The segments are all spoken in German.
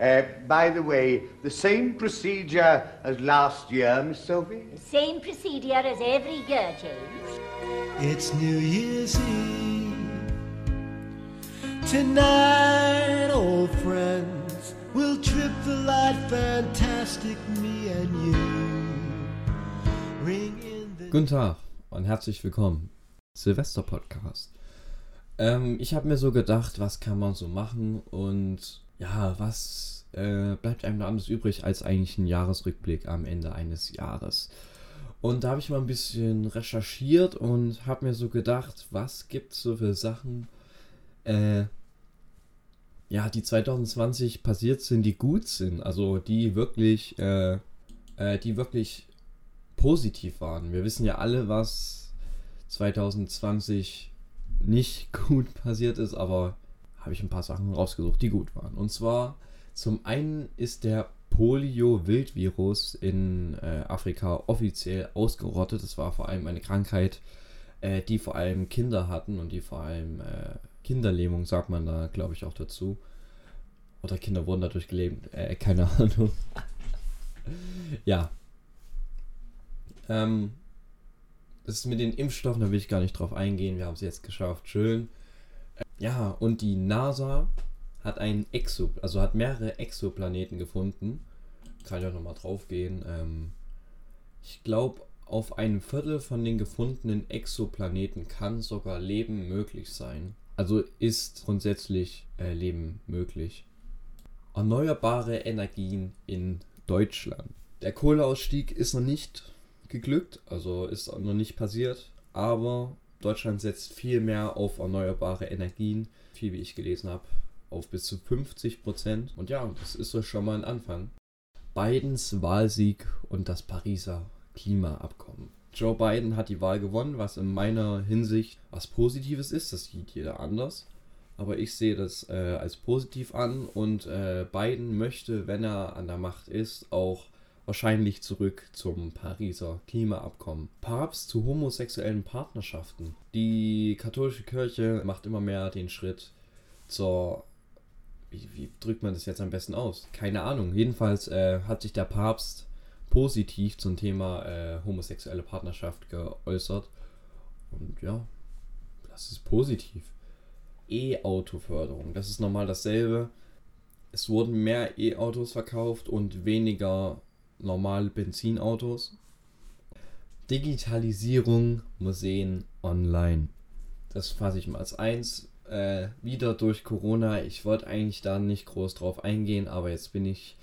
Uh, by the way, the same procedure as last year, Miss Sophie? The same procedure as every year, James. It's New Year's Eve. Tonight, old friends, we'll trip the light fantastic, me and you. Ring in the Guten Tag und herzlich willkommen. Silvester-Podcast. Ähm, ich habe mir so gedacht, was kann man so machen und ja, was äh, bleibt einem da anderes übrig als eigentlich ein Jahresrückblick am Ende eines Jahres. Und da habe ich mal ein bisschen recherchiert und habe mir so gedacht, was gibt es so für Sachen, äh, ja, die 2020 passiert sind, die gut sind, also die wirklich, äh, äh, die wirklich positiv waren. Wir wissen ja alle, was 2020 nicht gut passiert ist, aber habe ich ein paar Sachen rausgesucht, die gut waren. Und zwar zum einen ist der Polio-Wildvirus in äh, Afrika offiziell ausgerottet. Das war vor allem eine Krankheit, äh, die vor allem Kinder hatten und die vor allem äh, Kinderlähmung, sagt man da, glaube ich, auch dazu. Oder Kinder wurden dadurch gelähmt. Äh, keine Ahnung. ja. Ähm, das ist mit den Impfstoffen, da will ich gar nicht drauf eingehen. Wir haben es jetzt geschafft. Schön. Ja, und die NASA hat einen Exo, also hat mehrere Exoplaneten gefunden. Kann ich auch nochmal drauf gehen. Ähm, ich glaube, auf einem Viertel von den gefundenen Exoplaneten kann sogar Leben möglich sein. Also ist grundsätzlich äh, Leben möglich. Erneuerbare Energien in Deutschland. Der Kohleausstieg ist noch nicht geglückt, also ist noch nicht passiert, aber Deutschland setzt viel mehr auf erneuerbare Energien, viel wie ich gelesen habe, auf bis zu 50 Prozent. Und ja, das ist so schon mal ein Anfang. Bidens Wahlsieg und das Pariser Klimaabkommen. Joe Biden hat die Wahl gewonnen, was in meiner Hinsicht was Positives ist. Das sieht jeder anders. Aber ich sehe das äh, als positiv an und äh, Biden möchte, wenn er an der Macht ist, auch wahrscheinlich zurück zum Pariser Klimaabkommen. Papst zu homosexuellen Partnerschaften. Die katholische Kirche macht immer mehr den Schritt zur. Wie, wie drückt man das jetzt am besten aus? Keine Ahnung. Jedenfalls äh, hat sich der Papst positiv zum Thema äh, homosexuelle Partnerschaft geäußert. Und ja, das ist positiv. E-Auto-Förderung, das ist normal dasselbe. Es wurden mehr E-Autos verkauft und weniger normale Benzinautos. Digitalisierung, Museen online. Das fasse ich mal als eins. Äh, wieder durch Corona. Ich wollte eigentlich da nicht groß drauf eingehen, aber jetzt bin ich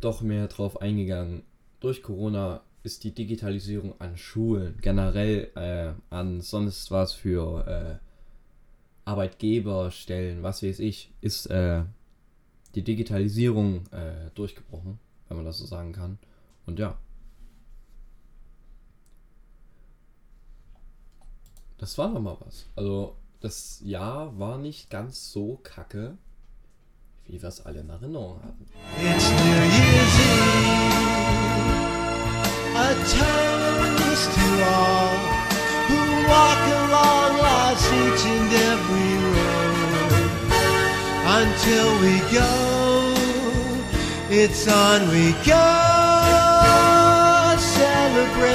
doch mehr drauf eingegangen. Durch Corona ist die Digitalisierung an Schulen, generell äh, an sonst was für äh, Arbeitgeberstellen, was weiß ich, ist äh, die Digitalisierung äh, durchgebrochen, wenn man das so sagen kann. Und ja. Das war doch mal was. Also, das Jahr war nicht ganz so kacke, wie wir es alle in Erinnerung hatten. It's New Year's Eve. A toast to all who walk along life's each and every road. Until we go, it's on we go.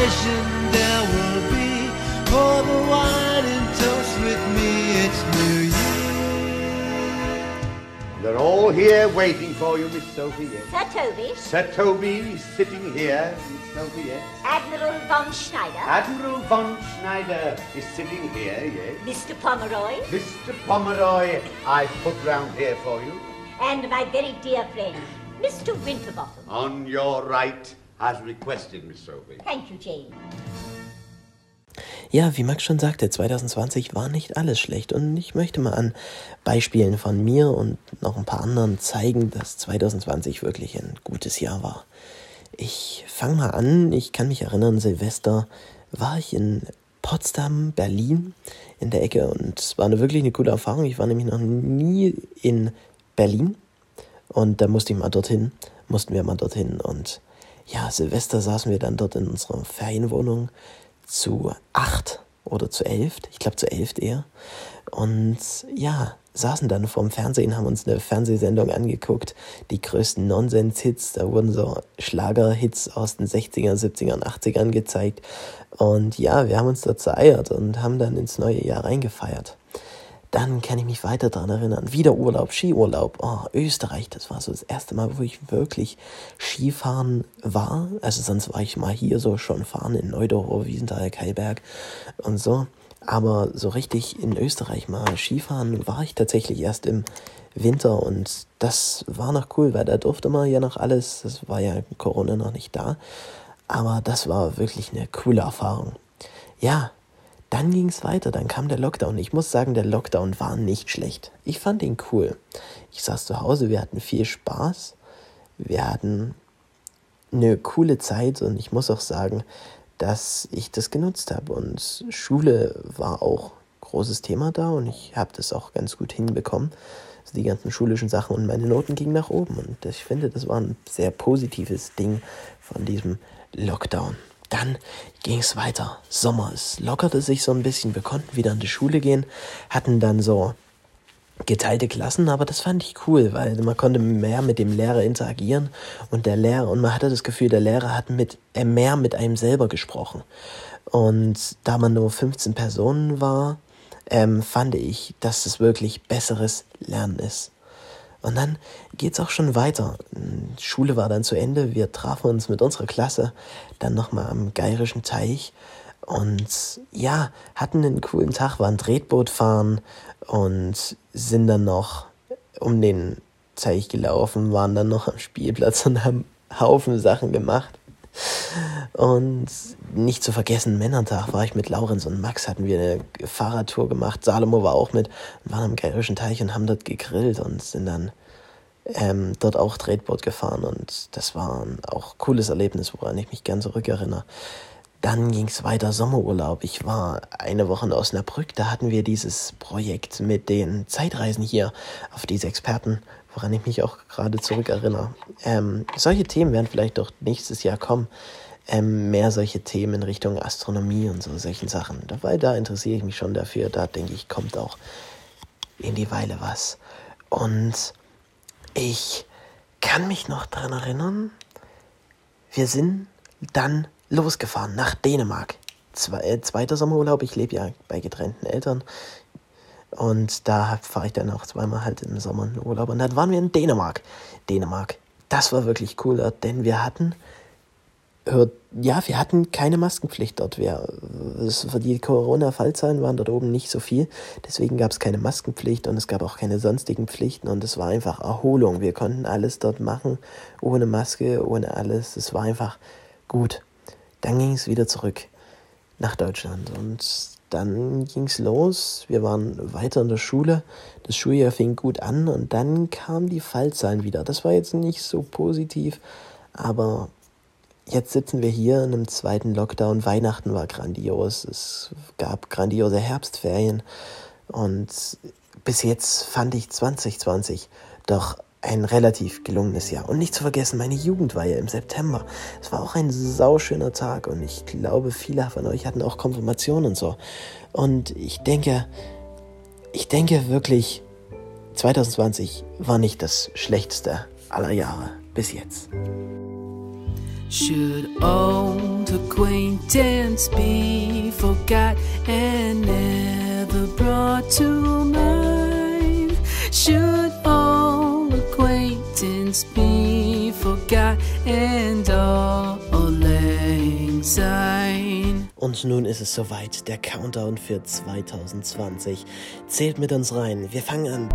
Celebration there will be. Pour the wine and toast with me. It's New Year. They're all here waiting for you, Miss Sophie. Yes. Sir Toby, Sir Toby is sitting here, Miss Sophie. Admiral von Schneider, Admiral von Schneider is sitting here. Yes. Mr. Pomeroy, Mr. Pomeroy, I put round here for you. and my very dear friend, Mr. Winterbottom. On your right, as requested, Miss Sophie. Thank you, Jane. Ja, wie Max schon sagte, 2020 war nicht alles schlecht und ich möchte mal an Beispielen von mir und noch ein paar anderen zeigen, dass 2020 wirklich ein gutes Jahr war. Ich fange mal an, ich kann mich erinnern, Silvester war ich in Potsdam, Berlin in der Ecke und es war eine wirklich eine coole Erfahrung. Ich war nämlich noch nie in Berlin und da musste ich mal dorthin, mussten wir mal dorthin und ja, Silvester saßen wir dann dort in unserer Ferienwohnung zu acht oder zu elf, ich glaube zu elf eher. Und ja, saßen dann vorm Fernsehen, haben uns eine Fernsehsendung angeguckt, die größten Nonsens-Hits, da wurden so Schlager-Hits aus den 60ern, 70ern, 80ern gezeigt. Und ja, wir haben uns dort zereiert und haben dann ins neue Jahr reingefeiert. Dann kann ich mich weiter daran erinnern. Wieder Urlaub, Skiurlaub. Oh, Österreich, das war so das erste Mal, wo ich wirklich Skifahren war. Also sonst war ich mal hier so schon fahren in Neudorf, Wiesenthal, Keiberg und so. Aber so richtig in Österreich mal Skifahren war ich tatsächlich erst im Winter und das war noch cool, weil da durfte man ja noch alles, das war ja Corona noch nicht da, aber das war wirklich eine coole Erfahrung. Ja, dann ging es weiter, dann kam der Lockdown. Ich muss sagen, der Lockdown war nicht schlecht. Ich fand ihn cool. Ich saß zu Hause, wir hatten viel Spaß, wir hatten eine coole Zeit und ich muss auch sagen, dass ich das genutzt habe. Und Schule war auch großes Thema da und ich habe das auch ganz gut hinbekommen. Also die ganzen schulischen Sachen und meine Noten gingen nach oben. Und ich finde, das war ein sehr positives Ding von diesem Lockdown. Dann ging es weiter. Sommer, es lockerte sich so ein bisschen. Wir konnten wieder in die Schule gehen, hatten dann so geteilte Klassen, aber das fand ich cool, weil man konnte mehr mit dem Lehrer interagieren und der Lehrer und man hatte das Gefühl, der Lehrer hat mit äh, mehr mit einem selber gesprochen. Und da man nur 15 Personen war, ähm, fand ich, dass das wirklich besseres Lernen ist. Und dann geht's auch schon weiter. Schule war dann zu Ende. Wir trafen uns mit unserer Klasse dann nochmal am Geirischen Teich und ja, hatten einen coolen Tag, waren Tretboot fahren und sind dann noch um den Teich gelaufen, waren dann noch am Spielplatz und haben Haufen Sachen gemacht. Und nicht zu vergessen, Männertag war ich mit Laurenz und Max, hatten wir eine Fahrradtour gemacht. Salomo war auch mit, waren am Gärischen Teich und haben dort gegrillt und sind dann ähm, dort auch Tretboot gefahren. Und das war ein auch cooles Erlebnis, woran ich mich gern zurückerinnere. Dann ging es weiter Sommerurlaub. Ich war eine Woche in Osnabrück. Da hatten wir dieses Projekt mit den Zeitreisen hier auf diese Experten, woran ich mich auch gerade zurückerinnere. Ähm, solche Themen werden vielleicht doch nächstes Jahr kommen. Ähm, mehr solche Themen in Richtung Astronomie und so solchen Sachen. Weil da interessiere ich mich schon dafür. Da denke ich, kommt auch in die Weile was. Und ich kann mich noch daran erinnern, wir sind dann losgefahren nach Dänemark. Zwei, äh, zweiter Sommerurlaub, ich lebe ja bei getrennten Eltern. Und da fahre ich dann auch zweimal halt im Sommer in Urlaub. Und dann waren wir in Dänemark. Dänemark, das war wirklich cool, denn wir hatten ja, wir hatten keine Maskenpflicht dort. Wir, die Corona-Fallzahlen waren dort oben nicht so viel. Deswegen gab es keine Maskenpflicht und es gab auch keine sonstigen Pflichten. Und es war einfach Erholung. Wir konnten alles dort machen, ohne Maske, ohne alles. Es war einfach gut. Dann ging es wieder zurück nach Deutschland und dann ging es los. Wir waren weiter in der Schule. Das Schuljahr fing gut an und dann kamen die Fallzahlen wieder. Das war jetzt nicht so positiv, aber jetzt sitzen wir hier in einem zweiten Lockdown. Weihnachten war grandios. Es gab grandiose Herbstferien und bis jetzt fand ich 2020 doch ein relativ gelungenes Jahr. Und nicht zu vergessen, meine Jugendweihe im September. Es war auch ein sauschöner Tag und ich glaube, viele von euch hatten auch Konfirmationen und so. Und ich denke, ich denke wirklich, 2020 war nicht das schlechteste aller Jahre bis jetzt. Should old acquaintance be forgot and never brought to mind? Should acquaintance be forgot and all lang syne? Und nun ist es soweit. Der Countdown für 2020 zählt mit uns rein. Wir fangen an.